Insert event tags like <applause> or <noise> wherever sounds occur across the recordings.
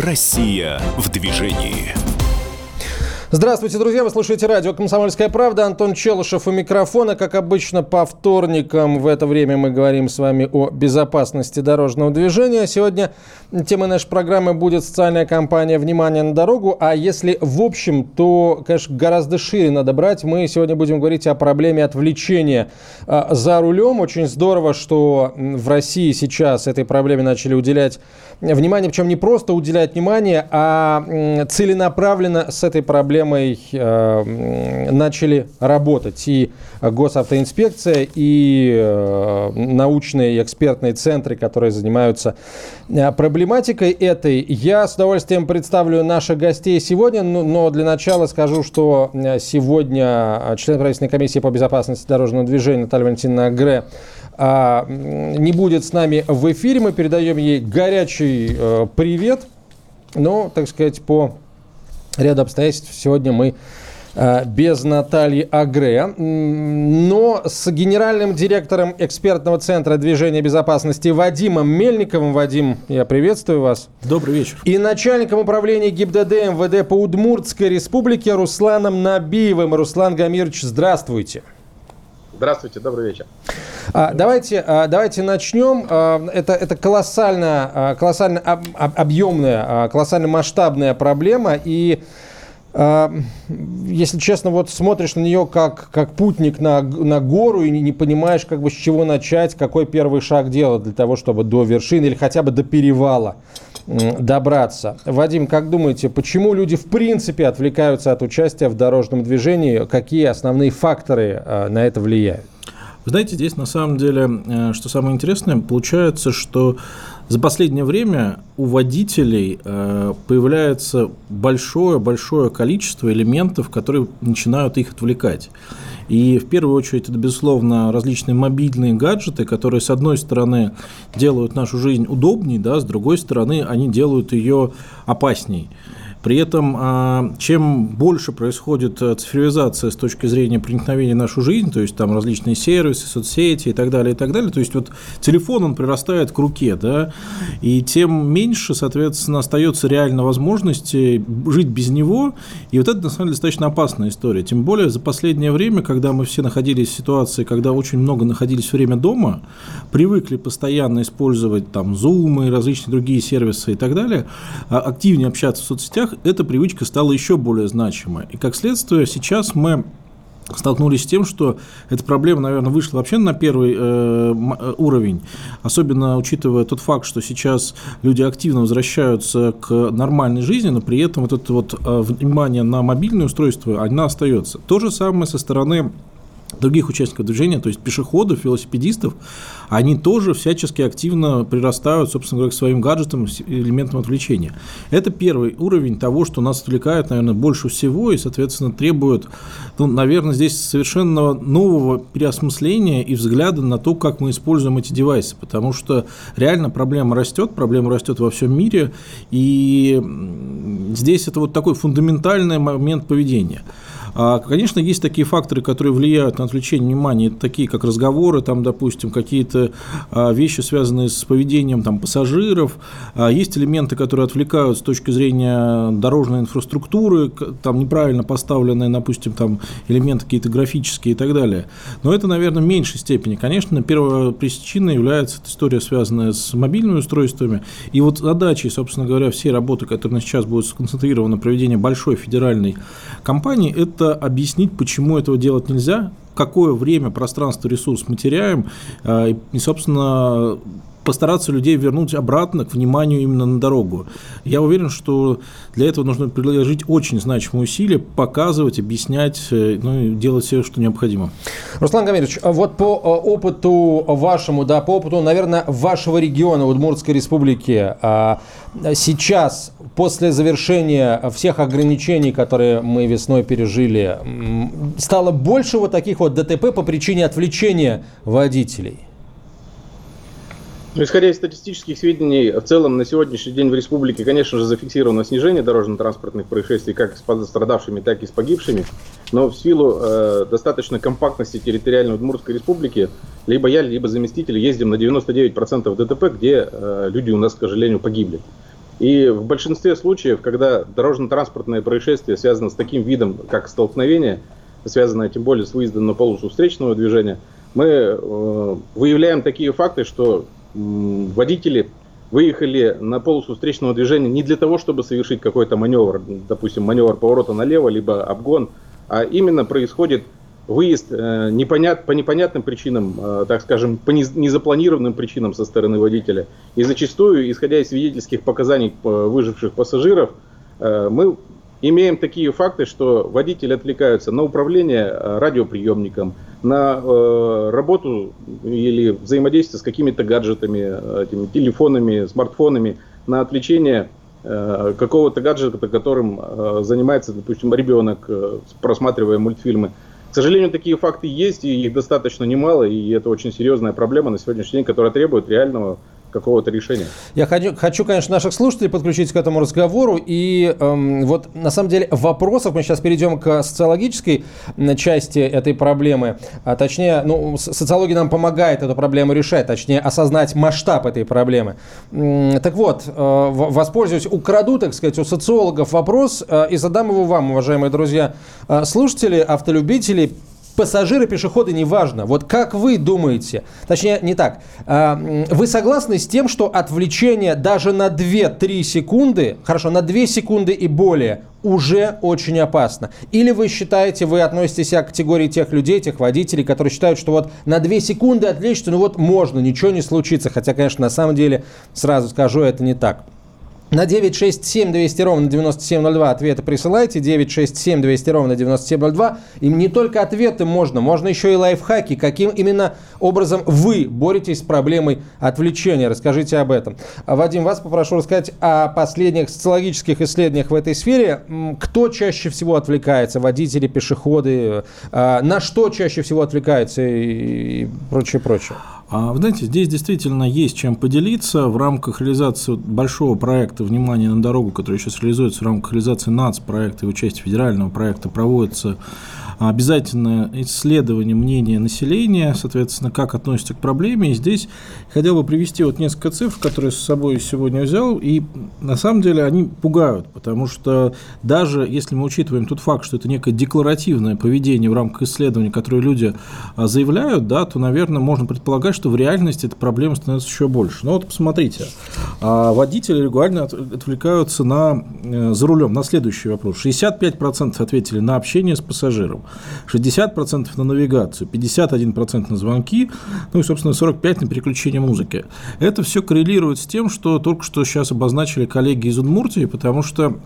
Россия в движении. Здравствуйте, друзья! Вы слушаете радио «Комсомольская правда». Антон Челышев у микрофона. Как обычно, по вторникам в это время мы говорим с вами о безопасности дорожного движения. Сегодня темой нашей программы будет социальная кампания «Внимание на дорогу». А если в общем, то, конечно, гораздо шире надо брать. Мы сегодня будем говорить о проблеме отвлечения а, за рулем. Очень здорово, что в России сейчас этой проблеме начали уделять внимание. Причем не просто уделять внимание, а целенаправленно с этой проблемой проблемой э, начали работать и госавтоинспекция, и э, научные и экспертные центры, которые занимаются э, проблематикой этой. Я с удовольствием представлю наших гостей сегодня, но, но для начала скажу, что э, сегодня э, член правительственной комиссии по безопасности дорожного движения Наталья Валентиновна Агре э, не будет с нами в эфире. Мы передаем ей горячий э, привет. Но, так сказать, по ряда обстоятельств сегодня мы э, без Натальи Агре, но с генеральным директором экспертного центра движения безопасности Вадимом Мельниковым. Вадим, я приветствую вас. Добрый вечер. И начальником управления ГИБДД МВД по Удмуртской республике Русланом Набиевым. Руслан Гамирович, здравствуйте. Здравствуйте, добрый вечер. А, давайте, а, давайте начнем. А, это, это колоссально, колоссально объемная, колоссально масштабная проблема. И если честно, вот смотришь на нее как, как путник на, на гору и не, понимаешь, как бы с чего начать, какой первый шаг делать для того, чтобы до вершины или хотя бы до перевала добраться. Вадим, как думаете, почему люди в принципе отвлекаются от участия в дорожном движении? Какие основные факторы на это влияют? Вы знаете, здесь на самом деле, э, что самое интересное, получается, что за последнее время у водителей э, появляется большое-большое количество элементов, которые начинают их отвлекать. И в первую очередь это, безусловно, различные мобильные гаджеты, которые, с одной стороны, делают нашу жизнь удобней, да, с другой стороны, они делают ее опасней. При этом, а, чем больше происходит э, цифровизация с точки зрения проникновения в нашу жизнь, то есть там различные сервисы, соцсети и так далее, и так далее, то есть вот телефон, он прирастает к руке, да, и тем меньше, соответственно, остается реально возможности жить без него, и вот это, на самом деле, достаточно опасная история. Тем более за последнее время, когда мы все находились в ситуации, когда очень много находились время дома, привыкли постоянно использовать там Zoom и различные другие сервисы и так далее, а активнее общаться в соцсетях, регионах эта привычка стала еще более значимой. И как следствие, сейчас мы столкнулись с тем, что эта проблема, наверное, вышла вообще на первый э, э, уровень, особенно учитывая тот факт, что сейчас люди активно возвращаются к нормальной жизни, но при этом вот это вот э, внимание на мобильное устройство, оно остается. То же самое со стороны других участников движения, то есть пешеходов, велосипедистов, они тоже всячески активно прирастают, собственно говоря, к своим гаджетам, элементам отвлечения. Это первый уровень того, что нас отвлекает, наверное, больше всего и, соответственно, требует, ну, наверное, здесь совершенно нового переосмысления и взгляда на то, как мы используем эти девайсы, потому что реально проблема растет, проблема растет во всем мире, и здесь это вот такой фундаментальный момент поведения. А, конечно, есть такие факторы, которые влияют на отвлечение внимания, такие как разговоры, там, допустим, какие-то а, вещи, связанные с поведением там, пассажиров, а, есть элементы, которые отвлекают с точки зрения дорожной инфраструктуры, там неправильно поставленные, допустим, там элементы какие-то графические и так далее. Но это, наверное, в меньшей степени. Конечно, первая причина является история, связанная с мобильными устройствами. И вот задачей, собственно говоря, всей работы, которая сейчас будет сконцентрирована на проведении большой федеральной кампании, это это объяснить, почему этого делать нельзя, какое время, пространство, ресурс мы теряем, э, и, собственно, постараться людей вернуть обратно к вниманию именно на дорогу. Я уверен, что для этого нужно приложить очень значимые усилия, показывать, объяснять, э, ну и делать все, что необходимо. Руслан Гамирович, а вот по э, опыту вашему, да, по опыту, наверное, вашего региона, Удмуртской республики, а, сейчас, после завершения всех ограничений, которые мы весной пережили, стало больше вот таких вот ДТП по причине отвлечения водителей? Ну, исходя из статистических сведений, в целом на сегодняшний день в республике, конечно же, зафиксировано снижение дорожно-транспортных происшествий как с пострадавшими, так и с погибшими. Но в силу э, достаточно компактности территориальной Удмуртской республики, либо я, либо заместитель ездим на 99% ДТП, где э, люди у нас, к сожалению, погибли. И в большинстве случаев, когда дорожно-транспортное происшествие связано с таким видом, как столкновение, связанное тем более с выездом на полосу встречного движения, мы э, выявляем такие факты, что водители выехали на полосу встречного движения не для того, чтобы совершить какой-то маневр, допустим, маневр поворота налево, либо обгон, а именно происходит выезд э, непонят, по непонятным причинам, э, так скажем, по незапланированным причинам со стороны водителя. И зачастую, исходя из свидетельских показаний выживших пассажиров, э, мы имеем такие факты, что водители отвлекаются на управление радиоприемником, на э, работу или взаимодействие с какими-то гаджетами, э, этими телефонами, смартфонами, на отвлечение э, какого-то гаджета, которым э, занимается, допустим, ребенок, э, просматривая мультфильмы. К сожалению, такие факты есть, и их достаточно немало, и это очень серьезная проблема на сегодняшний день, которая требует реального какого-то решения. Я хочу, хочу, конечно, наших слушателей подключить к этому разговору. И эм, вот на самом деле вопросов мы сейчас перейдем к социологической части этой проблемы. А, точнее, ну, социология нам помогает эту проблему решать, точнее, осознать масштаб этой проблемы. Так вот, э, воспользуюсь, украду, так сказать, у социологов вопрос э, и задам его вам, уважаемые друзья, э, слушатели, автолюбители пассажиры, пешеходы, неважно. Вот как вы думаете, точнее, не так, а, вы согласны с тем, что отвлечение даже на 2-3 секунды, хорошо, на 2 секунды и более, уже очень опасно? Или вы считаете, вы относитесь к категории тех людей, тех водителей, которые считают, что вот на 2 секунды отвлечься, ну вот можно, ничего не случится. Хотя, конечно, на самом деле, сразу скажу, это не так. На 967 200 ровно 9702 ответы присылайте. 967 200 ровно 9702. И не только ответы можно, можно еще и лайфхаки. Каким именно образом вы боретесь с проблемой отвлечения? Расскажите об этом. А, Вадим, вас попрошу рассказать о последних социологических исследованиях в этой сфере. Кто чаще всего отвлекается? Водители, пешеходы? А, на что чаще всего отвлекаются и прочее, прочее? А, знаете, здесь действительно есть чем поделиться. В рамках реализации большого проекта «Внимание на дорогу», который сейчас реализуется в рамках реализации НАЦ-проекта и участия федерального проекта, проводится обязательное исследование мнения населения, соответственно, как относится к проблеме. И здесь хотел бы привести вот несколько цифр, которые с собой сегодня взял, и на самом деле они пугают, потому что даже если мы учитываем тот факт, что это некое декларативное поведение в рамках исследования, которое люди а, заявляют, да, то, наверное, можно предполагать, что в реальности эта проблема становится еще больше. Но вот посмотрите, а, водители регулярно отвлекаются на, э, за рулем на следующий вопрос. 65% ответили на общение с пассажиром. 60% на навигацию, 51% на звонки, ну и, собственно, 45% на переключение музыки. Это все коррелирует с тем, что только что сейчас обозначили коллеги из Удмуртии, потому что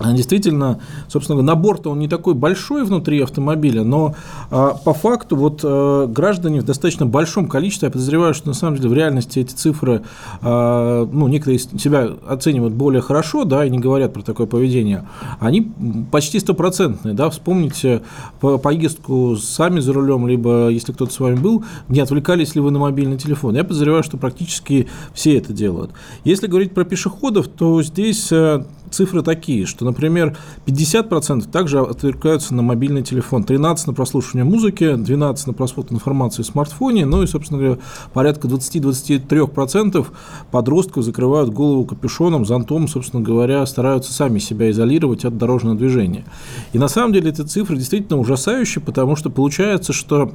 Действительно, собственно, набор-то он не такой большой внутри автомобиля, но а, по факту вот а, граждане в достаточно большом количестве, я подозреваю, что на самом деле в реальности эти цифры, а, ну, некоторые себя оценивают более хорошо, да, и не говорят про такое поведение, они почти стопроцентные, да, вспомните по поездку сами за рулем, либо если кто-то с вами был, не отвлекались ли вы на мобильный телефон. Я подозреваю, что практически все это делают. Если говорить про пешеходов, то здесь э, цифры такие, что, например, 50% также отвлекаются на мобильный телефон, 13% на прослушивание музыки, 12% на просмотр информации в смартфоне, ну и, собственно говоря, порядка 20-23% подростков закрывают голову капюшоном, зонтом, собственно говоря, стараются сами себя изолировать от дорожного движения. И на самом деле эти цифры действительно ужасающие, потому что получается, что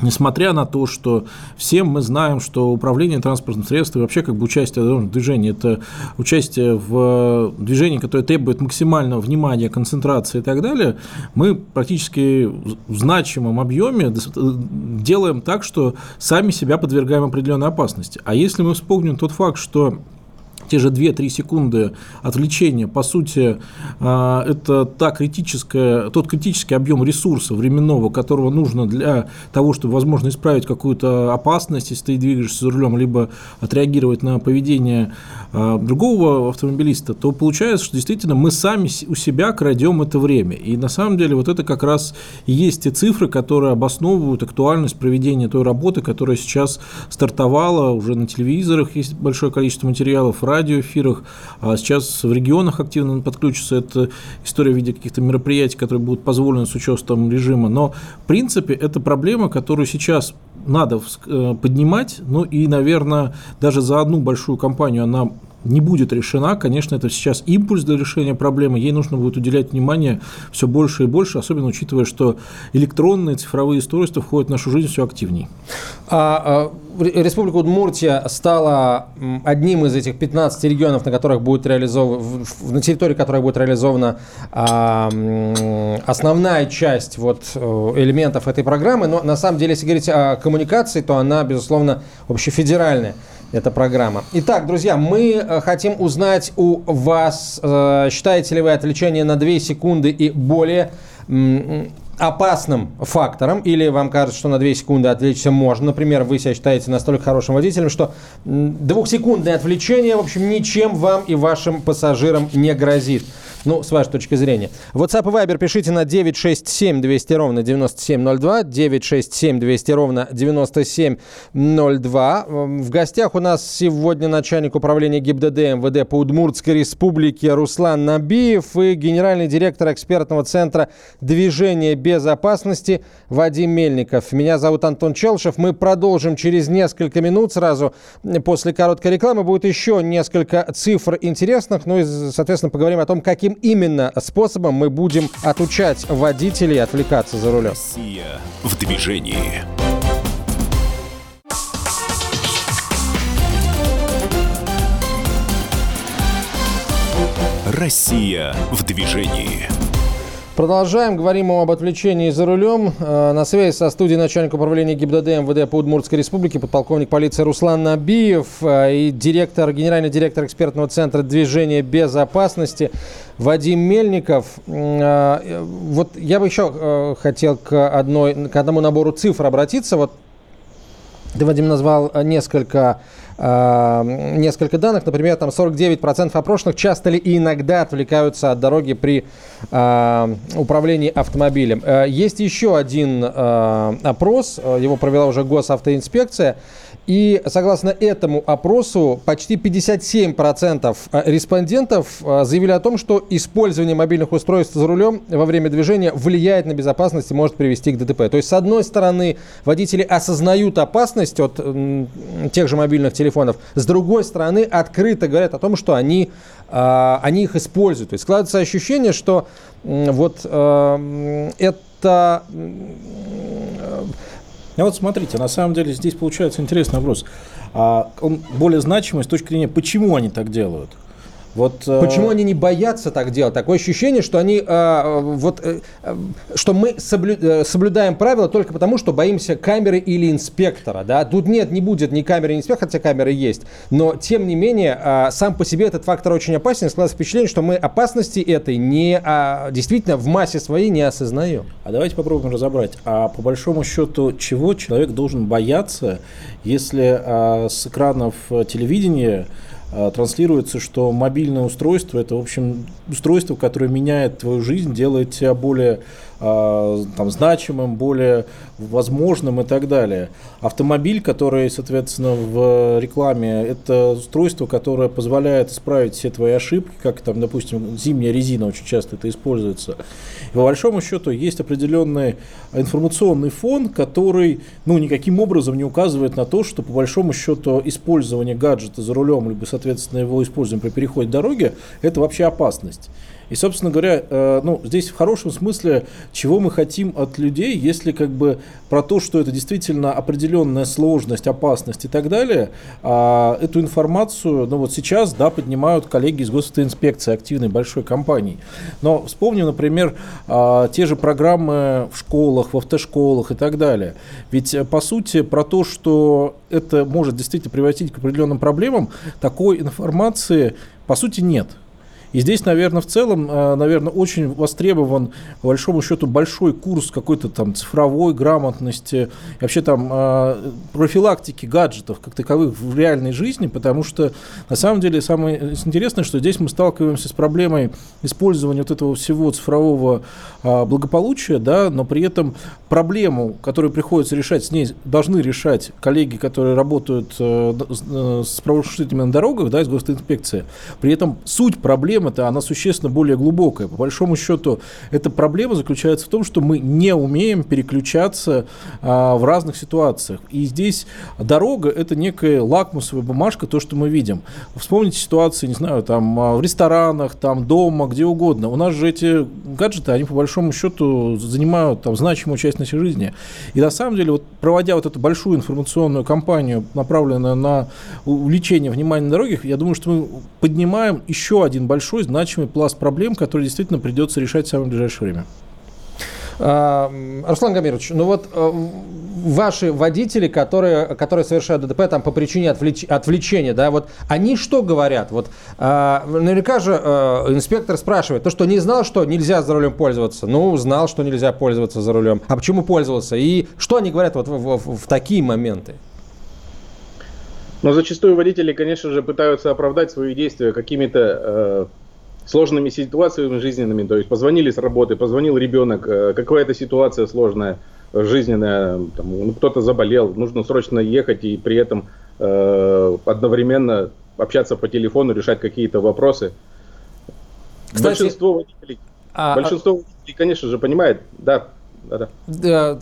Несмотря на то, что всем мы знаем, что управление транспортным средством и вообще как бы участие в движении – это участие в движении, которое требует максимального внимания, концентрации и так далее, мы практически в значимом объеме делаем так, что сами себя подвергаем определенной опасности. А если мы вспомним тот факт, что те же 2-3 секунды отвлечения, по сути, а, это та критическая, тот критический объем ресурса временного, которого нужно для того, чтобы, возможно, исправить какую-то опасность, если ты двигаешься за рулем, либо отреагировать на поведение а, другого автомобилиста, то получается, что действительно мы сами у себя крадем это время. И на самом деле вот это как раз и есть те цифры, которые обосновывают актуальность проведения той работы, которая сейчас стартовала уже на телевизорах, есть большое количество материалов, радиоэфирах, а сейчас в регионах активно подключится эта история в виде каких-то мероприятий, которые будут позволены с учетом режима. Но, в принципе, это проблема, которую сейчас надо э, поднимать, ну и, наверное, даже за одну большую компанию она не будет решена. Конечно, это сейчас импульс для решения проблемы. Ей нужно будет уделять внимание все больше и больше, особенно учитывая, что электронные цифровые устройства входят в нашу жизнь все активнее. А, а, Республика Удмуртия стала одним из этих 15 регионов, на которых будет реализована, на территории которых будет реализована а, основная часть вот э, элементов этой программы. Но на самом деле, если говорить о коммуникации, то она, безусловно, общефедеральная эта программа. Итак, друзья, мы э, хотим узнать у вас, э, считаете ли вы отвлечение на 2 секунды и более опасным фактором, или вам кажется, что на 2 секунды отвлечься можно. Например, вы себя считаете настолько хорошим водителем, что двухсекундное отвлечение, в общем, ничем вам и вашим пассажирам не грозит. Ну, с вашей точки зрения. WhatsApp и Viber пишите на 967 200 ровно 9702. 967 200 ровно 9702. В гостях у нас сегодня начальник управления ГИБДД МВД по Удмуртской республике Руслан Набиев и генеральный директор экспертного центра движения безопасности Вадим Мельников. Меня зовут Антон Челшев. Мы продолжим через несколько минут. Сразу после короткой рекламы будет еще несколько цифр интересных. Ну и, соответственно, поговорим о том, каким именно способом мы будем отучать водителей отвлекаться за рулем. Россия в движении. Россия в движении. Продолжаем. Говорим об отвлечении за рулем. Э, на связи со студией начальник управления ГИБДД МВД по Удмуртской республике, подполковник полиции Руслан Набиев э, и директор, генеральный директор экспертного центра движения безопасности Вадим Мельников. Э, вот я бы еще хотел к, одной, к одному набору цифр обратиться. Вот ты, Вадим, назвал несколько э, несколько данных. Например, там 49% опрошенных часто ли и иногда отвлекаются от дороги при э, управлении автомобилем. Э, есть еще один э, опрос, его провела уже госавтоинспекция. И согласно этому опросу, почти 57% э, респондентов э, заявили о том, что использование мобильных устройств за рулем во время движения влияет на безопасность и может привести к ДТП. То есть, с одной стороны, водители осознают опасность от тех же мобильных телефонов, с другой стороны, открыто говорят о том, что они, э, они их используют. То есть, складывается ощущение, что вот это а вот смотрите, на самом деле здесь получается интересный вопрос. А он более значимый с точки зрения, почему они так делают. Вот, э, Почему они не боятся так делать? Такое ощущение, что они э, вот э, что мы соблю, э, соблюдаем правила только потому, что боимся камеры или инспектора. Да? Тут нет, не будет ни камеры, ни инспектора, хотя камеры есть. Но тем не менее, э, сам по себе этот фактор очень опасен. Складывается впечатление, что мы опасности этой не а, действительно в массе своей не осознаем. А давайте попробуем разобрать. А по большому счету, чего человек должен бояться, если а, с экранов телевидения транслируется, что мобильное устройство это, в общем, устройство, которое меняет твою жизнь, делает тебя более а, там, значимым, более возможным и так далее. Автомобиль, который, соответственно, в рекламе, это устройство, которое позволяет исправить все твои ошибки, как там, допустим, зимняя резина очень часто это используется. И по большому счету есть определенный информационный фон, который ну, никаким образом не указывает на то, что по большому счету использование гаджета за рулем, либо, соответственно, его использование при переходе дороги, это вообще опасность. И, собственно говоря, э, ну, здесь в хорошем смысле, чего мы хотим от людей, если как бы про то, что это действительно определенная сложность, опасность и так далее, а эту информацию, ну вот сейчас, да, поднимают коллеги из госинспекции, активной большой компании. Но вспомним, например, а, те же программы в школах, в автошколах и так далее. Ведь, э, по сути, про то, что это может действительно приводить к определенным проблемам, такой информации, по сути, нет. И здесь, наверное, в целом, э, наверное, очень востребован, по большому счету, большой курс какой-то там цифровой грамотности, вообще там э, профилактики гаджетов как таковых в реальной жизни, потому что, на самом деле, самое интересное, что здесь мы сталкиваемся с проблемой использования вот этого всего цифрового э, благополучия, да, но при этом проблему, которую приходится решать, с ней должны решать коллеги, которые работают с правонарушителями на дорогах, да, из госинспекции. При этом суть проблемы проблема-то, она существенно более глубокая. По большому счету, эта проблема заключается в том, что мы не умеем переключаться а, в разных ситуациях. И здесь дорога – это некая лакмусовая бумажка, то, что мы видим. Вспомните ситуации, не знаю, там а, в ресторанах, там дома, где угодно. У нас же эти гаджеты, они по большому счету занимают там значимую часть нашей жизни. И на самом деле, вот проводя вот эту большую информационную кампанию, направленную на увеличение внимания на дорогах, я думаю, что мы поднимаем еще один большой значимый пласт проблем, который действительно придется решать в самое ближайшее время. А, Руслан Гамирович, ну вот э, ваши водители, которые, которые совершают ДТП там, по причине отвлеч, отвлечения, да, вот они что говорят? Вот, а, наверняка же а, инспектор спрашивает, то, что не знал, что нельзя за рулем пользоваться, ну, знал, что нельзя пользоваться за рулем, а почему пользовался? И что они говорят вот в, в, в такие моменты? Но зачастую водители, конечно же, пытаются оправдать свои действия какими-то э, сложными ситуациями жизненными. То есть позвонили с работы, позвонил ребенок, э, какая-то ситуация сложная, жизненная, там, ну, кто-то заболел, нужно срочно ехать и при этом э, одновременно общаться по телефону, решать какие-то вопросы. Кстати, большинство водителей, а, большинство водителей, конечно же, понимает, да, да-да.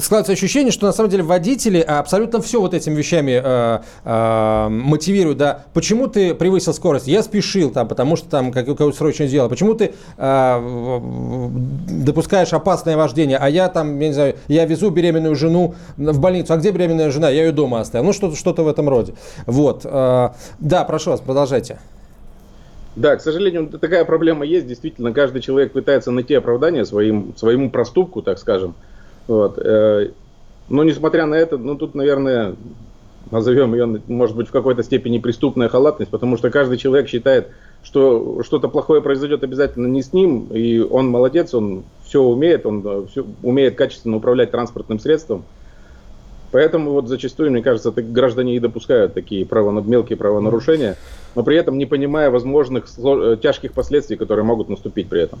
Складывается ощущение, что на самом деле водители абсолютно все вот этими вещами э, э, мотивируют, да. Почему ты превысил скорость? Я спешил там, потому что там какое-то срочное дело. Почему ты э, допускаешь опасное вождение? А я там, я не знаю, я везу беременную жену в больницу. А где беременная жена? Я ее дома оставил. Ну, что-то что в этом роде. Вот. Э, да, прошу вас, продолжайте. Да, к сожалению, такая проблема есть. Действительно, каждый человек пытается найти оправдание своим, своему проступку, так скажем. Вот. Э, но несмотря на это, ну тут, наверное, назовем ее, может быть, в какой-то степени преступная халатность, потому что каждый человек считает, что что-то плохое произойдет обязательно не с ним, и он молодец, он все умеет, он э, все, умеет качественно управлять транспортным средством. Поэтому вот зачастую, мне кажется, граждане и допускают такие право, мелкие правонарушения но при этом не понимая возможных э, тяжких последствий, которые могут наступить при этом.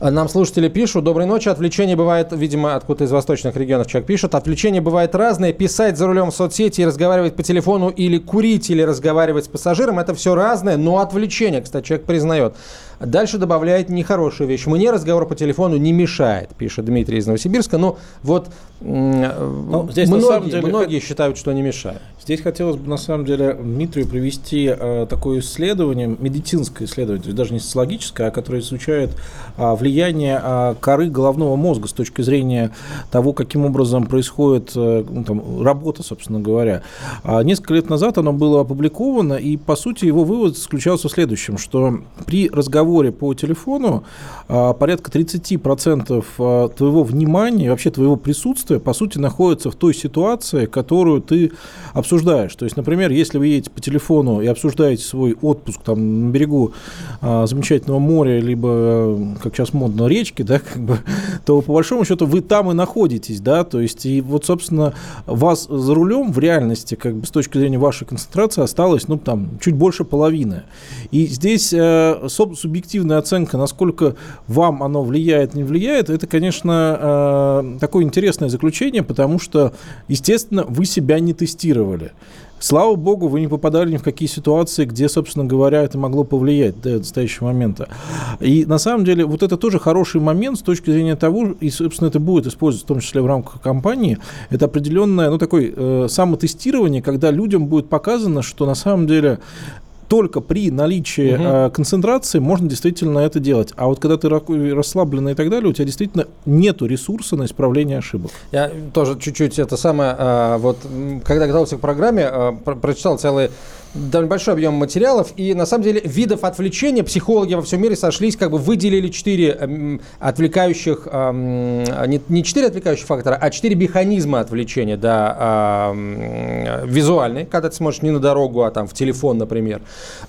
А нам слушатели пишут, доброй ночи, отвлечение бывает, видимо, откуда из восточных регионов человек пишет, отвлечение бывает разное, писать за рулем в соцсети, разговаривать по телефону или курить, или разговаривать с пассажиром, это все разное, но отвлечение, кстати, человек признает. Дальше добавляет нехорошую вещь. Мне разговор по телефону не мешает, пишет Дмитрий из Новосибирска. Но вот ну, здесь многие, деле, многие считают, что не мешает. Здесь хотелось бы на самом деле Дмитрию привести э, такое исследование, медицинское исследование, то есть даже не социологическое, а которое изучает э, влияние э, коры головного мозга с точки зрения того, каким образом происходит э, ну, там, работа, собственно говоря. А несколько лет назад оно было опубликовано, и по сути его вывод заключался в следующем, что при разговоре разговоре по телефону а, порядка 30% а, твоего внимания, вообще твоего присутствия, по сути, находится в той ситуации, которую ты обсуждаешь. То есть, например, если вы едете по телефону и обсуждаете свой отпуск там на берегу а, замечательного моря, либо, как сейчас модно, речки, да, <laughs> как бы, то по большому счету вы там и находитесь, да, то есть, и вот, собственно, вас за рулем в реальности, как бы с точки зрения вашей концентрации, осталось, ну, там, чуть больше половины. И здесь, э, субъективная оценка, насколько вам оно влияет, не влияет, это, конечно, э, такое интересное заключение, потому что, естественно, вы себя не тестировали. Слава богу, вы не попадали ни в какие ситуации, где, собственно говоря, это могло повлиять до настоящего момента. И на самом деле вот это тоже хороший момент с точки зрения того, и, собственно, это будет использоваться в том числе в рамках кампании, это определенное, ну, такое э, самотестирование, когда людям будет показано, что на самом деле только при наличии угу. э, концентрации можно действительно это делать. А вот когда ты расслабленный и так далее, у тебя действительно нет ресурса на исправление ошибок. Я тоже чуть-чуть это самое, э, вот когда готовился к программе, э, прочитал целый довольно большой объем материалов, и на самом деле видов отвлечения психологи во всем мире сошлись, как бы выделили четыре отвлекающих, не, не четыре отвлекающих фактора, а четыре механизма отвлечения, да, визуальный, когда ты смотришь не на дорогу, а там в телефон, например,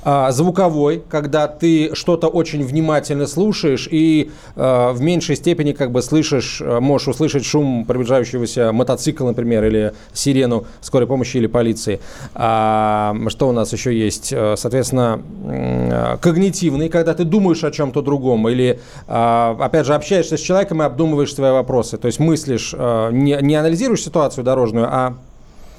а, звуковой, когда ты что-то очень внимательно слушаешь и а, в меньшей степени как бы слышишь, а, можешь услышать шум приближающегося мотоцикла, например, или сирену скорой помощи или полиции. Что у нас еще есть? Соответственно, когнитивный, когда ты думаешь о чем-то другом или, опять же, общаешься с человеком и обдумываешь свои вопросы. То есть мыслишь, не, не анализируешь ситуацию дорожную, а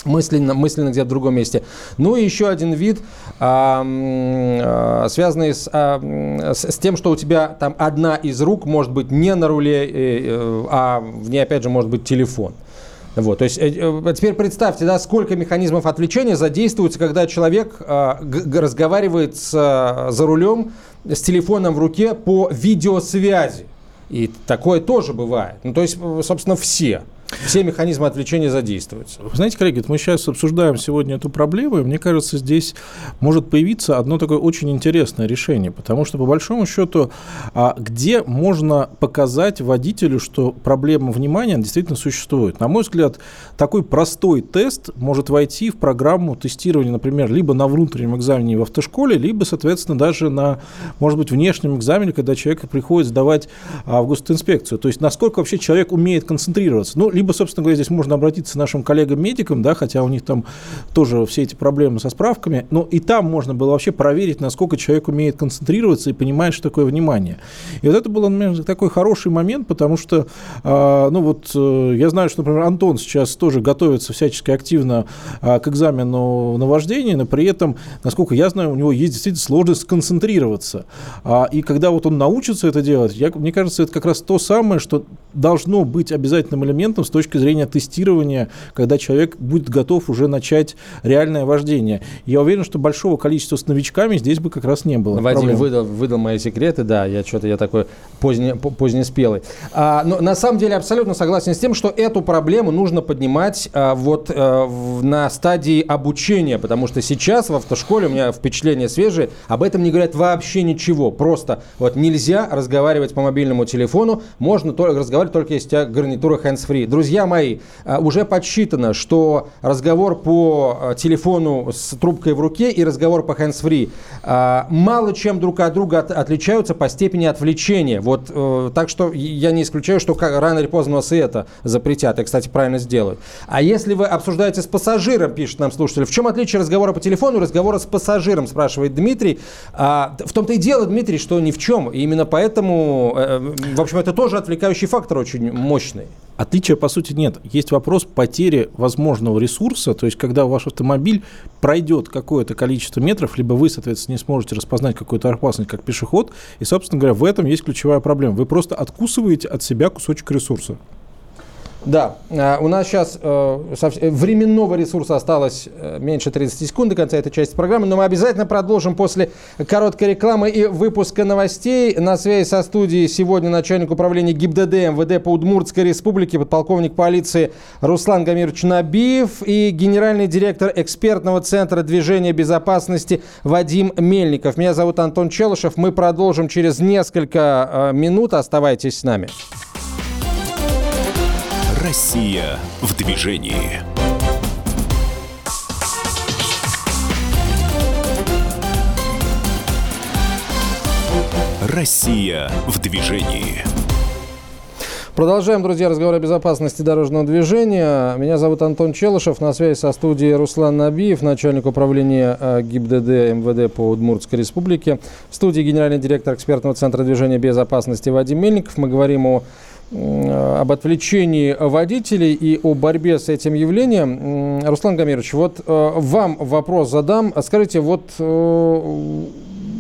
мысленно, мысленно где-то в другом месте. Ну и еще один вид, а, а, связанный с, а, с, с тем, что у тебя там одна из рук может быть не на руле, э, э, а в ней, опять же, может быть телефон. Вот, то есть э, э, теперь представьте, да, сколько механизмов отвлечения задействуется, когда человек э, разговаривает с, за рулем с телефоном в руке по видеосвязи. И такое тоже бывает. Ну, то есть, собственно, все. Все механизмы отвлечения задействуются. Вы знаете, коллеги, мы сейчас обсуждаем сегодня эту проблему, и мне кажется, здесь может появиться одно такое очень интересное решение, потому что, по большому счету, а, где можно показать водителю, что проблема внимания действительно существует? На мой взгляд, такой простой тест может войти в программу тестирования, например, либо на внутреннем экзамене в автошколе, либо, соответственно, даже на, может быть, внешнем экзамене, когда человек приходит сдавать а, в госинспекцию. То есть, насколько вообще человек умеет концентрироваться. Ну, либо, собственно говоря, здесь можно обратиться к нашим коллегам-медикам, да, хотя у них там тоже все эти проблемы со справками, но и там можно было вообще проверить, насколько человек умеет концентрироваться и понимает, что такое внимание. И вот это был, например, такой хороший момент, потому что, э, ну вот, э, я знаю, что, например, Антон сейчас тоже готовится всячески активно э, к экзамену на вождение, но при этом, насколько я знаю, у него есть действительно сложность сконцентрироваться. А, и когда вот он научится это делать, я, мне кажется, это как раз то самое, что должно быть обязательным элементом с точки зрения тестирования, когда человек будет готов уже начать реальное вождение. Я уверен, что большого количества с новичками здесь бы как раз не было. Вадим выдал, выдал мои секреты, да, я что-то я такой поздне, позднеспелый. А, но на самом деле абсолютно согласен с тем, что эту проблему нужно поднимать а, вот а, в, на стадии обучения, потому что сейчас в автошколе у меня впечатление свежее, об этом не говорят вообще ничего. Просто вот нельзя разговаривать по мобильному телефону, можно только разговаривать только если у тебя гарнитура hands-free друзья мои, а, уже подсчитано, что разговор по а, телефону с трубкой в руке и разговор по hands-free а, мало чем друг от друга отличаются по степени отвлечения. Вот, э, так что я не исключаю, что рано или поздно нас и это запретят. И, кстати, правильно сделают. А если вы обсуждаете с пассажиром, пишет нам слушатель, в чем отличие разговора по телефону и разговора с пассажиром, спрашивает Дмитрий. В том-то и дело, Дмитрий, что ни в чем. И именно поэтому, э, в общем, это тоже отвлекающий фактор очень мощный. Отличия, по сути, нет. Есть вопрос потери возможного ресурса, то есть когда ваш автомобиль пройдет какое-то количество метров, либо вы, соответственно, не сможете распознать какую-то опасность как пешеход, и, собственно говоря, в этом есть ключевая проблема. Вы просто откусываете от себя кусочек ресурса. Да, а, у нас сейчас э, временного ресурса осталось э, меньше 30 секунд до конца этой части программы, но мы обязательно продолжим после короткой рекламы и выпуска новостей. На связи со студией сегодня начальник управления ГИБДД МВД по Удмуртской республике, подполковник полиции Руслан Гамирович Набиев и генеральный директор экспертного центра движения безопасности Вадим Мельников. Меня зовут Антон Челышев. Мы продолжим через несколько э, минут. Оставайтесь с нами. Россия в движении. Россия в движении. Продолжаем, друзья, разговор о безопасности дорожного движения. Меня зовут Антон Челышев. На связи со студией Руслан Набиев, начальник управления э, ГИБДД МВД по Удмуртской республике. В студии генеральный директор экспертного центра движения безопасности Вадим Мельников. Мы говорим о об отвлечении водителей и о борьбе с этим явлением. Руслан Гамирович, вот э, вам вопрос задам. Скажите, вот э,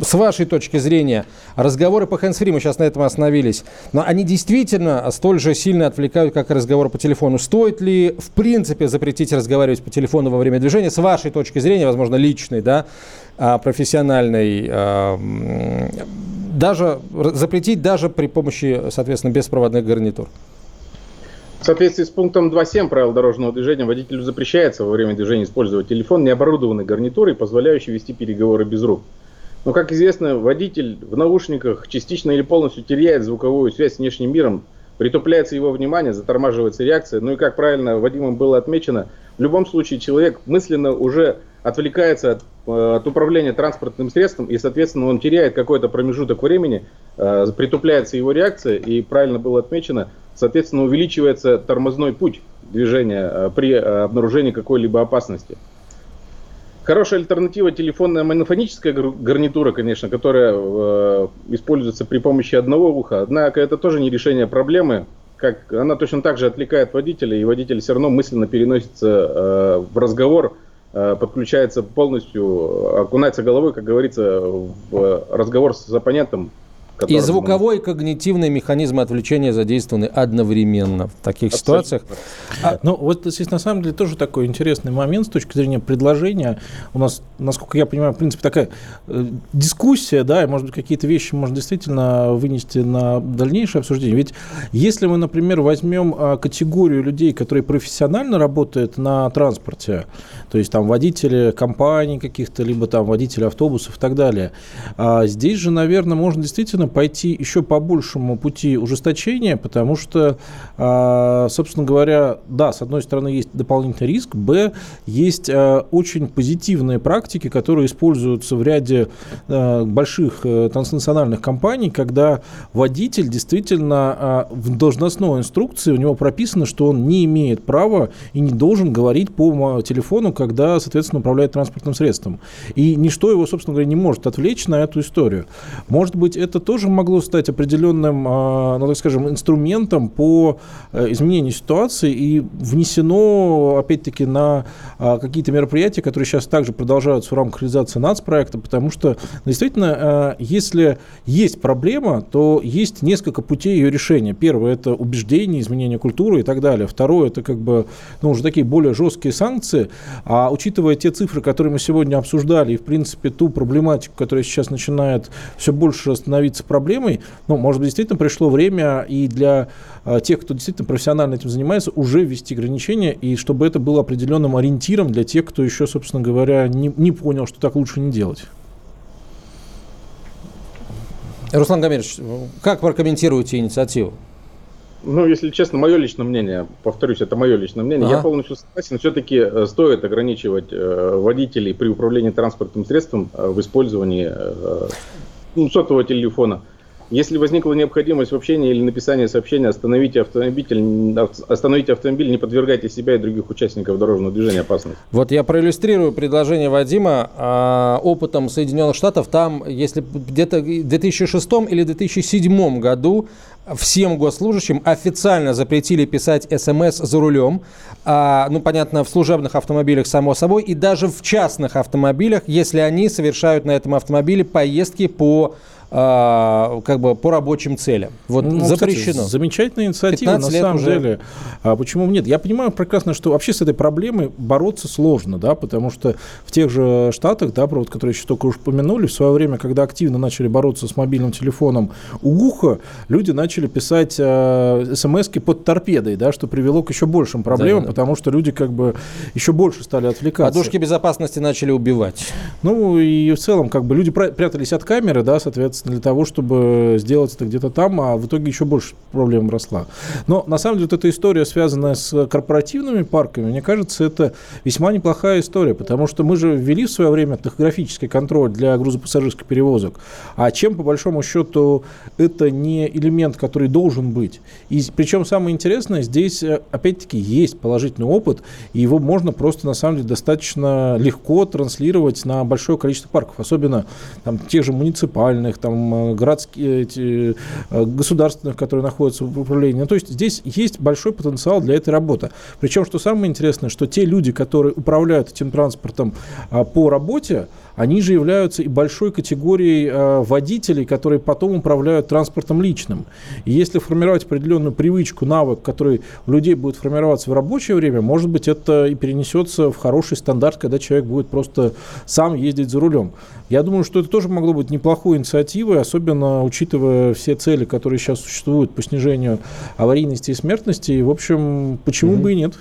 с вашей точки зрения, разговоры по hands-free, мы сейчас на этом остановились, но они действительно столь же сильно отвлекают, как и разговоры по телефону. Стоит ли, в принципе, запретить разговаривать по телефону во время движения, с вашей точки зрения, возможно, личной, да, а, профессиональной, а, даже запретить даже при помощи, соответственно, беспроводных гарнитур. В соответствии с пунктом 2.7 правил дорожного движения водителю запрещается во время движения использовать телефон, не оборудованный гарнитурой, позволяющий вести переговоры без рук. Но, как известно, водитель в наушниках частично или полностью теряет звуковую связь с внешним миром, притупляется его внимание, затормаживается реакция. Ну и, как правильно Вадимом было отмечено, в любом случае человек мысленно уже отвлекается от, э, от управления транспортным средством, и, соответственно, он теряет какой-то промежуток времени, э, притупляется его реакция, и правильно было отмечено, соответственно, увеличивается тормозной путь движения э, при обнаружении какой-либо опасности. Хорошая альтернатива телефонная монофоническая гарнитура, конечно, которая э, используется при помощи одного уха. Однако это тоже не решение проблемы. как она точно так же отвлекает водителя, и водитель все равно мысленно переносится э, в разговор, э, подключается полностью, окунается головой, как говорится, в разговор с оппонентом, и звуковой и когнитивный механизмы отвлечения задействованы одновременно в таких Абсолютно. ситуациях. А, ну, вот здесь на самом деле тоже такой интересный момент с точки зрения предложения. У нас, насколько я понимаю, в принципе, такая э, дискуссия, да, и, может быть, какие-то вещи можно действительно вынести на дальнейшее обсуждение. Ведь если мы, например, возьмем а, категорию людей, которые профессионально работают на транспорте, то есть там водители компаний каких-то, либо там водители автобусов и так далее, а здесь же, наверное, можно действительно пойти еще по большему пути ужесточения, потому что, а, собственно говоря, да, с одной стороны есть дополнительный риск, б, есть а, очень позитивные практики, которые используются в ряде а, больших э, транснациональных компаний, когда водитель действительно в должностной инструкции у него прописано, что он не имеет права и не должен говорить по телефону, когда, соответственно, управляет транспортным средством. И ничто его, собственно говоря, не может отвлечь на эту историю. Может быть, это тоже тоже могло стать определенным, а, ну, так скажем, инструментом по э, изменению ситуации и внесено, опять-таки, на а, какие-то мероприятия, которые сейчас также продолжаются в рамках реализации нацпроекта, потому что, действительно, а, если есть проблема, то есть несколько путей ее решения. Первое – это убеждение, изменение культуры и так далее. Второе – это как бы, ну, уже такие более жесткие санкции. А учитывая те цифры, которые мы сегодня обсуждали, и, в принципе, ту проблематику, которая сейчас начинает все больше становиться проблемой, ну, может быть, действительно пришло время и для э, тех, кто действительно профессионально этим занимается, уже ввести ограничения, и чтобы это было определенным ориентиром для тех, кто еще, собственно говоря, не, не понял, что так лучше не делать. Руслан Гамирович, как прокомментируете инициативу? Ну, если честно, мое личное мнение, повторюсь, это мое личное мнение, ага. я полностью согласен, все-таки э, стоит ограничивать э, водителей при управлении транспортным средством э, в использовании э, ну, сотового телефона. Если возникла необходимость в общении или написании сообщения, остановите автомобиль, остановите автомобиль, не подвергайте себя и других участников дорожного движения опасности. Вот я проиллюстрирую предложение Вадима а, опытом Соединенных Штатов. Там, если где-то в 2006 или 2007 году всем госслужащим официально запретили писать смс за рулем. А, ну, понятно, в служебных автомобилях, само собой, и даже в частных автомобилях, если они совершают на этом автомобиле поездки по а, как бы по рабочим целям. Вот ну, запрещено. Кстати, замечательная инициатива, на самом уже. деле. А почему нет? Я понимаю прекрасно, что вообще с этой проблемой бороться сложно, да, потому что в тех же Штатах, да, про вот, которые еще только уж упомянули, в свое время, когда активно начали бороться с мобильным телефоном у уха, люди начали писать э, смс под торпедой, да, что привело к еще большим проблемам, да, да. потому что люди как бы еще больше стали отвлекаться. Подушки безопасности начали убивать. Ну и в целом как бы люди прятались от камеры, да, соответственно, соответственно, для того, чтобы сделать это где-то там, а в итоге еще больше проблем росла. Но на самом деле вот эта история, связанная с корпоративными парками, мне кажется, это весьма неплохая история, потому что мы же ввели в свое время тахографический контроль для грузопассажирских перевозок, а чем по большому счету это не элемент, который должен быть. И причем самое интересное, здесь э, опять-таки есть положительный опыт, и его можно просто на самом деле достаточно легко транслировать на большое количество парков, особенно там тех же муниципальных, там, э, городские, эти, э, государственных, которые находятся в управлении. Ну, то есть здесь есть большой потенциал для этой работы. Причем, что самое интересное, что те люди, которые управляют этим транспортом а, по работе, они же являются и большой категорией э, водителей, которые потом управляют транспортом личным. И если формировать определенную привычку, навык, который у людей будет формироваться в рабочее время, может быть, это и перенесется в хороший стандарт, когда человек будет просто сам ездить за рулем. Я думаю, что это тоже могло быть неплохой инициативой, особенно учитывая все цели, которые сейчас существуют по снижению аварийности и смертности. И, в общем, почему mm-hmm. бы и нет?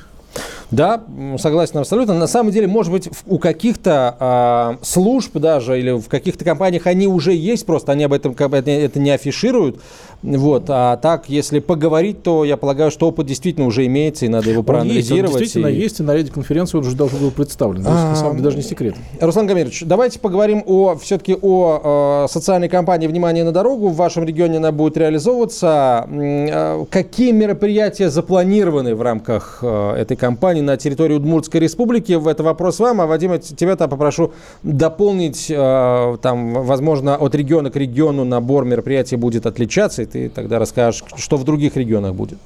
Да, согласен абсолютно. На самом деле, может быть, у каких-то э, служб даже или в каких-то компаниях они уже есть, просто они об этом как бы, это не афишируют. Вот. А так, если поговорить, то я полагаю, что опыт действительно уже имеется, и надо его он проанализировать. Есть, он действительно и... есть, и на ряде конференции он уже должен был представлен. То есть, а, на самом деле, даже не секрет. Руслан Гамирович, давайте поговорим о, все-таки о э, социальной кампании «Внимание на дорогу». В вашем регионе она будет реализовываться. Э, какие мероприятия запланированы в рамках э, этой кампании на территории Удмуртской республики? Это вопрос вам, а Вадим, тебя-то попрошу дополнить, э, там, возможно, от региона к региону набор мероприятий будет отличаться, ты тогда расскажешь, что в других регионах будет.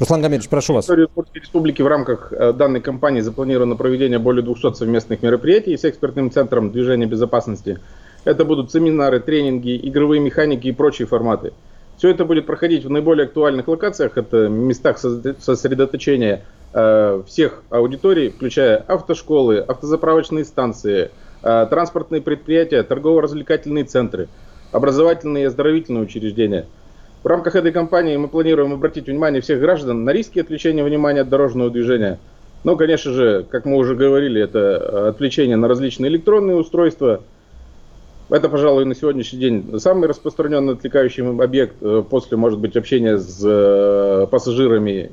Руслан Гамедович, прошу вас. В Удмуртской республики в рамках э, данной кампании запланировано проведение более 200 совместных мероприятий с экспертным центром движения безопасности. Это будут семинары, тренинги, игровые механики и прочие форматы. Все это будет проходить в наиболее актуальных локациях, это местах сосредоточения э, всех аудиторий, включая автошколы, автозаправочные станции, э, транспортные предприятия, торгово-развлекательные центры, образовательные и оздоровительные учреждения – в рамках этой кампании мы планируем обратить внимание всех граждан на риски отвлечения внимания от дорожного движения. Ну, конечно же, как мы уже говорили, это э, отвлечение на различные электронные устройства. Это, пожалуй, на сегодняшний день самый распространенный отвлекающий объект э, после, может быть, общения с э, пассажирами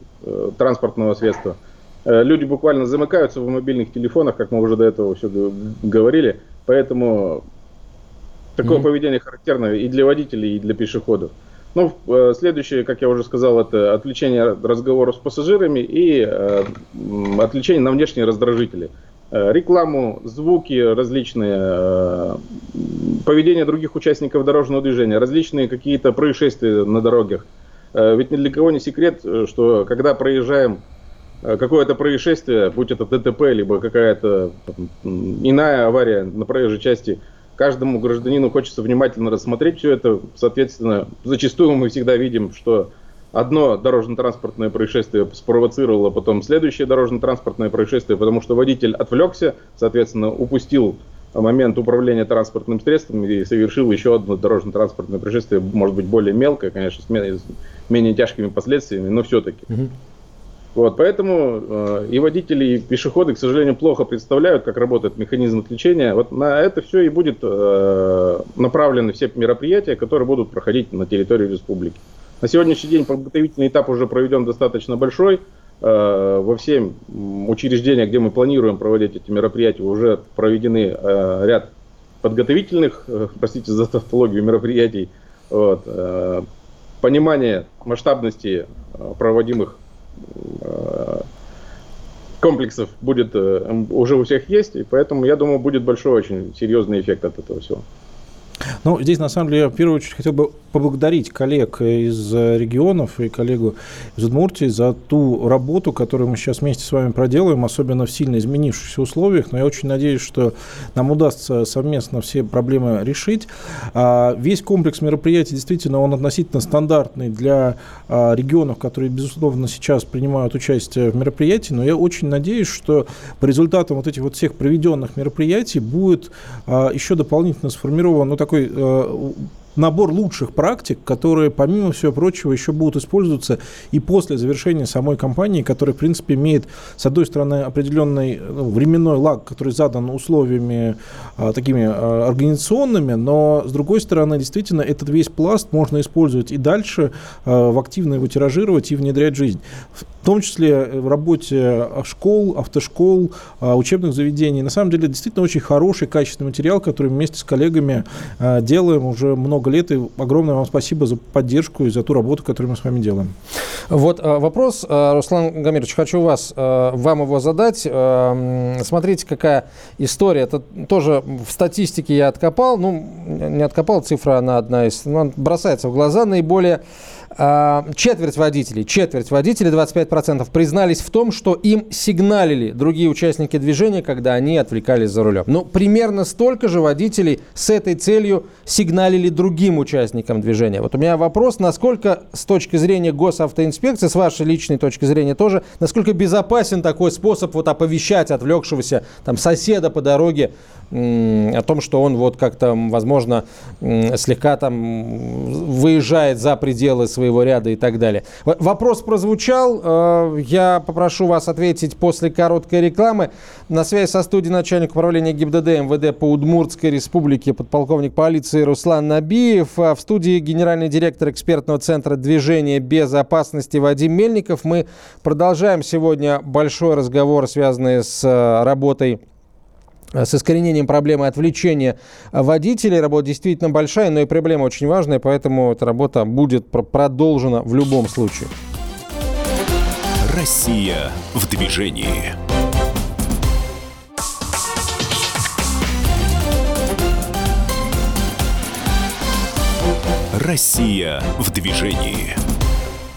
транспортного средства. Люди буквально замыкаются в мобильных телефонах, как мы уже до этого все говорили. Поэтому такое mm-hmm. поведение характерно и для водителей, и для пешеходов. Ну, э, следующее, как я уже сказал, это отвлечение разговоров с пассажирами и э, отвлечение на внешние раздражители. Э, рекламу, звуки различные, э, поведение других участников дорожного движения, различные какие-то происшествия на дорогах. Э, ведь ни для кого не секрет, э, что когда проезжаем э, какое-то происшествие, будь это ДТП, либо какая-то иная авария на проезжей части, каждому гражданину хочется внимательно рассмотреть все это. Соответственно, зачастую мы всегда видим, что одно дорожно-транспортное происшествие спровоцировало потом следующее дорожно-транспортное происшествие, потому что водитель отвлекся, соответственно, упустил момент управления транспортным средством и совершил еще одно дорожно-транспортное происшествие, может быть, более мелкое, конечно, с менее тяжкими последствиями, но все-таки. Угу. Вот, поэтому э, и водители, и пешеходы, к сожалению, плохо представляют, как работает механизм отвлечения. Вот на это все и будет э, направлены все мероприятия, которые будут проходить на территории республики. На сегодняшний день подготовительный этап уже проведен достаточно большой. Э, во все учреждения, где мы планируем проводить эти мероприятия, уже проведены э, ряд подготовительных, э, простите за тавтологию, мероприятий. Вот, э, понимание масштабности э, проводимых комплексов будет э, уже у всех есть, и поэтому, я думаю, будет большой очень серьезный эффект от этого всего. Ну, здесь, на самом деле, я в первую очередь хотел бы поблагодарить коллег из регионов и коллегу из Удмуртии за ту работу, которую мы сейчас вместе с вами проделаем, особенно в сильно изменившихся условиях. Но я очень надеюсь, что нам удастся совместно все проблемы решить. А, весь комплекс мероприятий действительно он относительно стандартный для а, регионов, которые, безусловно, сейчас принимают участие в мероприятии. Но я очень надеюсь, что по результатам вот этих вот всех проведенных мероприятий будет а, еще дополнительно сформирован ну, такой 会呃，набор лучших практик, которые, помимо всего прочего, еще будут использоваться и после завершения самой кампании, которая, в принципе, имеет, с одной стороны, определенный ну, временной лаг, который задан условиями а, такими а, организационными, но, с другой стороны, действительно, этот весь пласт можно использовать и дальше, а, в активно его тиражировать и внедрять в жизнь. В том числе в работе школ, автошкол, а, учебных заведений. На самом деле, действительно очень хороший, качественный материал, который вместе с коллегами а, делаем уже много много лет, и огромное вам спасибо за поддержку и за ту работу, которую мы с вами делаем. Вот э, вопрос, э, Руслан Гамирович, хочу вас, э, вам его задать. Смотрите, какая история. Это тоже в статистике я откопал, ну, не откопал, цифра она одна из, ну, бросается в глаза, наиболее а, четверть водителей, четверть водителей, 25% признались в том, что им сигналили другие участники движения, когда они отвлекались за рулем. Ну, примерно столько же водителей с этой целью сигналили другим участникам движения. Вот у меня вопрос, насколько с точки зрения госавтоинспекции, с вашей личной точки зрения тоже, насколько безопасен такой способ вот оповещать отвлекшегося там соседа по дороге о том, что он вот как-то, возможно, слегка там выезжает за пределы своего ряда и так далее. Вопрос прозвучал. Э, я попрошу вас ответить после короткой рекламы. На связи со студией начальник управления ГИБДД МВД по Удмуртской республике, подполковник полиции Руслан Набиев. А в студии генеральный директор экспертного центра движения безопасности Вадим Мельников. Мы продолжаем сегодня большой разговор, связанный с э, работой с искоренением проблемы отвлечения водителей. Работа действительно большая, но и проблема очень важная, поэтому эта работа будет продолжена в любом случае. Россия в движении. Россия в движении.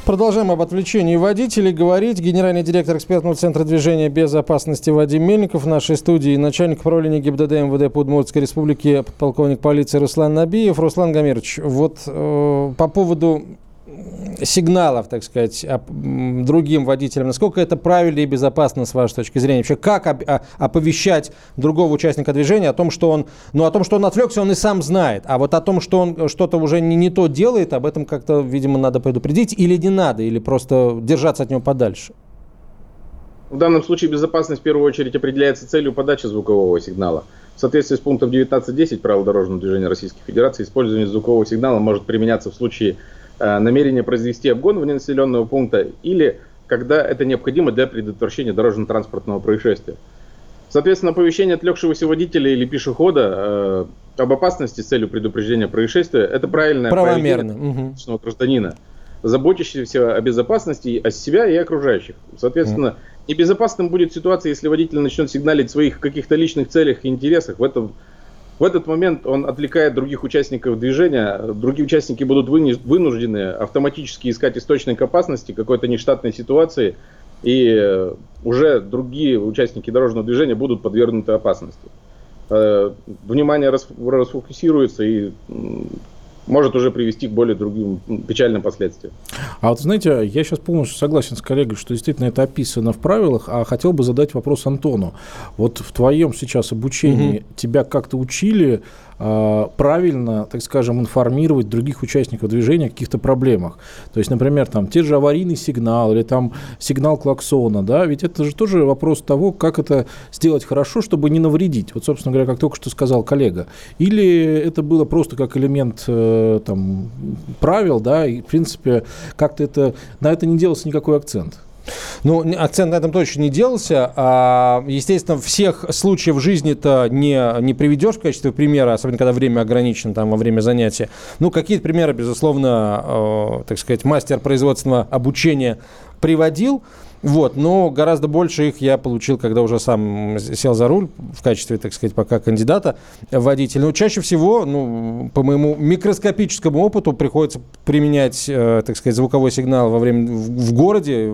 Продолжаем об отвлечении водителей говорить. Генеральный директор экспертного центра движения безопасности Вадим Мельников в нашей студии. Начальник управления ГИБДД МВД по Удмуртской республике, подполковник полиции Руслан Набиев. Руслан Гамирович, вот э, по поводу сигналов, так сказать, другим водителям, насколько это правильно и безопасно с вашей точки зрения? Вообще, как а, оповещать другого участника движения о том, что он, ну, о том, что он отвлекся, он и сам знает, а вот о том, что он что-то уже не, не то делает, об этом как-то, видимо, надо предупредить или не надо, или просто держаться от него подальше? В данном случае безопасность в первую очередь определяется целью подачи звукового сигнала. В соответствии с пунктом 19.10 правил дорожного движения Российской Федерации, использование звукового сигнала может применяться в случае Э, намерение произвести обгон вне населенного пункта или когда это необходимо для предотвращения дорожно-транспортного происшествия. Соответственно, оповещение отвлекшегося водителя или пешехода э, об опасности с целью предупреждения происшествия – это правильное Правомерно. угу. гражданина, заботящегося о безопасности о себя и окружающих. Соответственно, угу. небезопасным будет ситуация, если водитель начнет сигналить в своих каких-то личных целях и интересах. В этом в этот момент он отвлекает других участников движения, другие участники будут вынуждены автоматически искать источник опасности какой-то нештатной ситуации, и э, уже другие участники дорожного движения будут подвергнуты опасности. Э, внимание расфокусируется и может уже привести к более другим печальным последствиям. А вот знаете, я сейчас полностью согласен с коллегой, что действительно это описано в правилах, а хотел бы задать вопрос Антону. Вот в твоем сейчас обучении угу. тебя как-то учили а, правильно, так скажем, информировать других участников движения о каких-то проблемах. То есть, например, там те же аварийный сигнал или там сигнал клаксона, да, ведь это же тоже вопрос того, как это сделать хорошо, чтобы не навредить. Вот, собственно говоря, как только что сказал коллега. Или это было просто как элемент э, там, правил, да, и, в принципе, как-то это, на это не делался никакой акцент. Ну, акцент на этом точно не делался. А, естественно, всех случаев жизни-то не, не приведешь в качестве примера, особенно когда время ограничено там, во время занятия. Ну, какие-то примеры, безусловно, э, так сказать, мастер производственного обучения приводил. Вот, но гораздо больше их я получил, когда уже сам сел за руль в качестве, так сказать, пока кандидата водителя. Но чаще всего, ну, по моему микроскопическому опыту, приходится применять, э, так сказать, звуковой сигнал во время в, в городе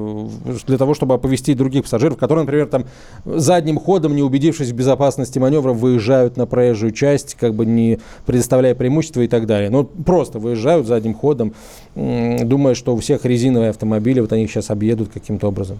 для того, чтобы оповестить других пассажиров, которые, например, там задним ходом, не убедившись в безопасности маневра, выезжают на проезжую часть, как бы не предоставляя преимущества и так далее. Ну, просто выезжают задним ходом, думая, что у всех резиновые автомобили, вот они их сейчас объедут каким-то образом.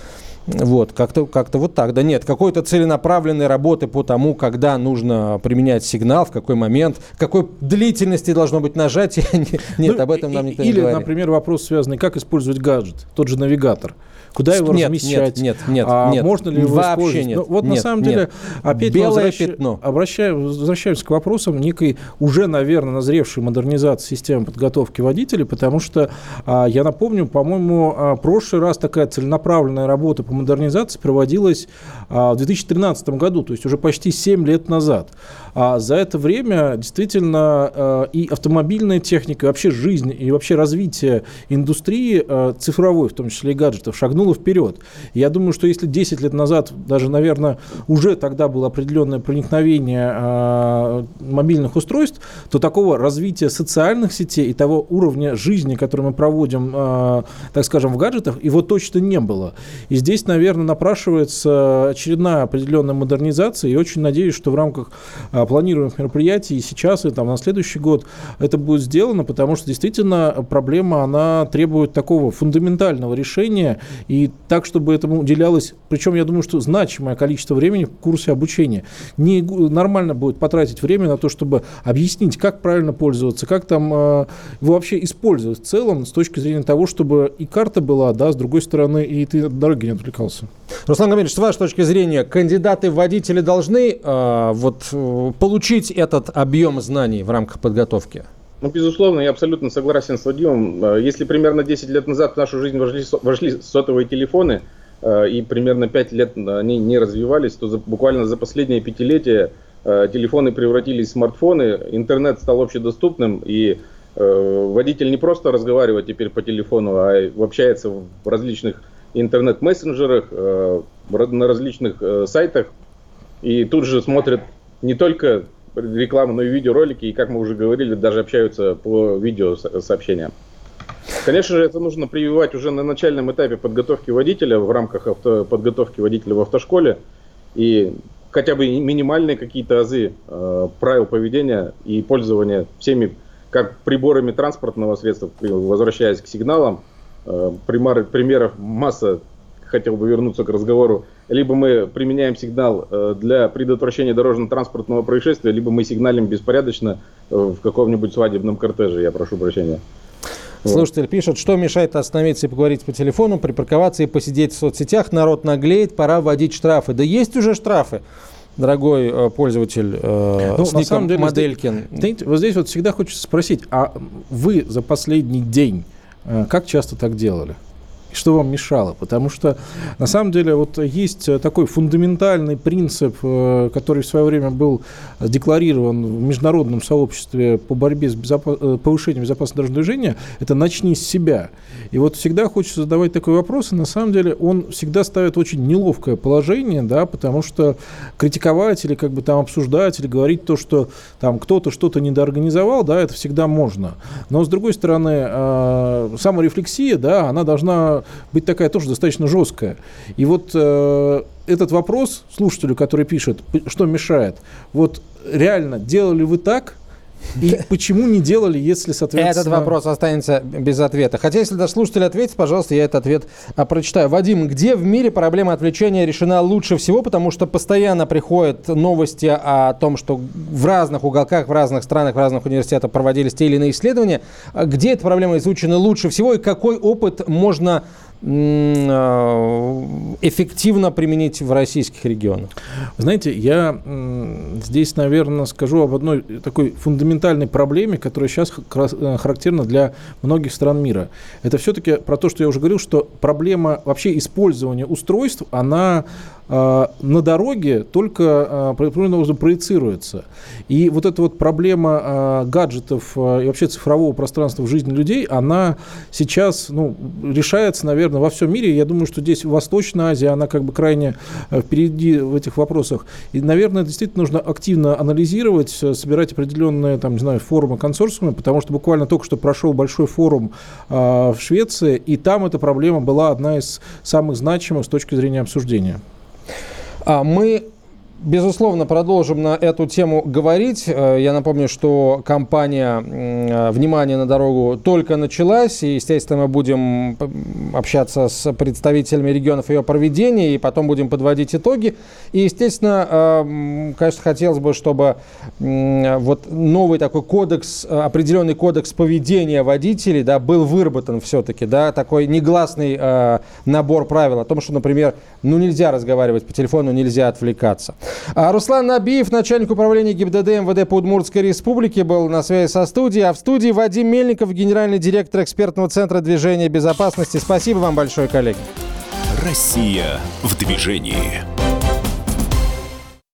Вот, как-то как вот так. Да нет, какой-то целенаправленной работы по тому, когда нужно применять сигнал, в какой момент, какой длительности должно быть нажатие. <laughs> Нет, ну, об этом нам никто или, не говорит. Или, например, вопрос связанный, как использовать гаджет, тот же навигатор. Куда его нет, размещать? Нет, нет, нет. А нет можно ли его вообще использовать? нет. Ну, вот нет, на самом нет. деле, опять Белое возвращ... пятно. Обращаю, возвращаемся к вопросам некой уже, наверное, назревшей модернизации системы подготовки водителей, потому что, а, я напомню, по-моему, а, прошлый раз такая целенаправленная работа модернизации проводилась в 2013 году, то есть уже почти 7 лет назад. А за это время действительно а, и автомобильная техника, и вообще жизнь, и вообще развитие индустрии а, цифровой, в том числе и гаджетов, шагнуло вперед. Я думаю, что если 10 лет назад, даже, наверное, уже тогда было определенное проникновение мобильных устройств, то такого развития социальных сетей и того уровня жизни, который мы проводим, так скажем, в гаджетах, его точно не было. И здесь, наверное, напрашивается очередная определенная модернизация, и очень надеюсь, что в рамках э, планируемых мероприятий и сейчас, и там на следующий год это будет сделано, потому что действительно проблема, она требует такого фундаментального решения, и так, чтобы этому уделялось, причем я думаю, что значимое количество времени в курсе обучения. Не нормально будет потратить время на то, чтобы объяснить, как правильно пользоваться, как там э, вообще использовать в целом с точки зрения того, чтобы и карта была, да, с другой стороны, и ты от дороги не отвлекался. Руслан Гамильевич, с вашей точки зрения, кандидаты в водители должны э, вот, э, получить этот объем знаний в рамках подготовки? Ну, безусловно, я абсолютно согласен с Вадимом. Э, если примерно 10 лет назад в нашу жизнь вошли, вошли сотовые телефоны, э, и примерно 5 лет они не развивались, то за, буквально за последние пятилетия телефоны превратились в смартфоны, интернет стал общедоступным, и водитель не просто разговаривает теперь по телефону, а общается в различных интернет-мессенджерах, на различных сайтах, и тут же смотрит не только рекламу, но и видеоролики, и, как мы уже говорили, даже общаются по видеосообщениям. Конечно же, это нужно прививать уже на начальном этапе подготовки водителя в рамках авто, подготовки водителя в автошколе. И хотя бы минимальные какие-то азы э, правил поведения и пользования всеми как приборами транспортного средства, возвращаясь к сигналам, э, пример, примеров масса, хотел бы вернуться к разговору, либо мы применяем сигнал э, для предотвращения дорожно-транспортного происшествия, либо мы сигналим беспорядочно э, в каком-нибудь свадебном кортеже, я прошу прощения. Слушатель пишет, что мешает остановиться и поговорить по телефону, припарковаться и посидеть в соцсетях. Народ наглеет, пора вводить штрафы. Да есть уже штрафы дорогой э, пользователь э, ну, с на самом деле, Моделькин. Знаете, вот здесь вот всегда хочется спросить, а вы за последний день э, как часто так делали? Что вам мешало? Потому что, на самом деле, вот есть такой фундаментальный принцип, э, который в свое время был декларирован в международном сообществе по борьбе с безопас... Э, повышением безопасности дорожного движения, это «начни с себя». И вот всегда хочется задавать такой вопрос, и на самом деле он всегда ставит очень неловкое положение, да, потому что критиковать или как бы там обсуждать, или говорить то, что там кто-то что-то недоорганизовал, да, это всегда можно. Но, с другой стороны, э, саморефлексия, да, она должна быть такая тоже достаточно жесткая. И вот э, этот вопрос слушателю, который пишет, что мешает, вот реально делали вы так, и почему не делали, если, соответственно... Этот вопрос останется без ответа. Хотя, если даже слушатель ответит, пожалуйста, я этот ответ а, прочитаю. Вадим, где в мире проблема отвлечения решена лучше всего? Потому что постоянно приходят новости о том, что в разных уголках, в разных странах, в разных университетах проводились те или иные исследования. А где эта проблема изучена лучше всего и какой опыт можно эффективно применить в российских регионах? Знаете, я здесь, наверное, скажу об одной такой фундаментальной проблеме, которая сейчас э, характерна для многих стран мира. Это все-таки про то, что я уже говорил, что проблема вообще использования устройств, она а, на дороге только определенным образом проецируется. И вот эта вот проблема а, гаджетов а, и вообще цифрового пространства в жизни людей, она сейчас ну, решается, наверное, во всем мире. Я думаю, что здесь Восточная Азия, она как бы крайне впереди в этих вопросах. И, наверное, действительно нужно активно анализировать, собирать определенные, там, не знаю, форумы, консорциумы, потому что буквально только что прошел большой форум в Швеции, и там эта проблема была одна из самых значимых с точки зрения обсуждения. А мы Безусловно, продолжим на эту тему говорить. Э, я напомню, что кампания э, «Внимание на дорогу» только началась, и, естественно, мы будем общаться с представителями регионов ее проведения, и потом будем подводить итоги. И, естественно, э, конечно, хотелось бы, чтобы вот новый такой кодекс, определенный кодекс поведения водителей, да, был выработан все-таки, да, такой негласный набор правил о том, что, например, ну, нельзя разговаривать по телефону, нельзя отвлекаться. А Руслан Набиев, начальник управления ГИБДД МВД по Удмуртской республике, был на связи со студией. А в студии Вадим Мельников, генеральный директор экспертного центра движения безопасности. Спасибо вам большое, коллеги. Россия в движении.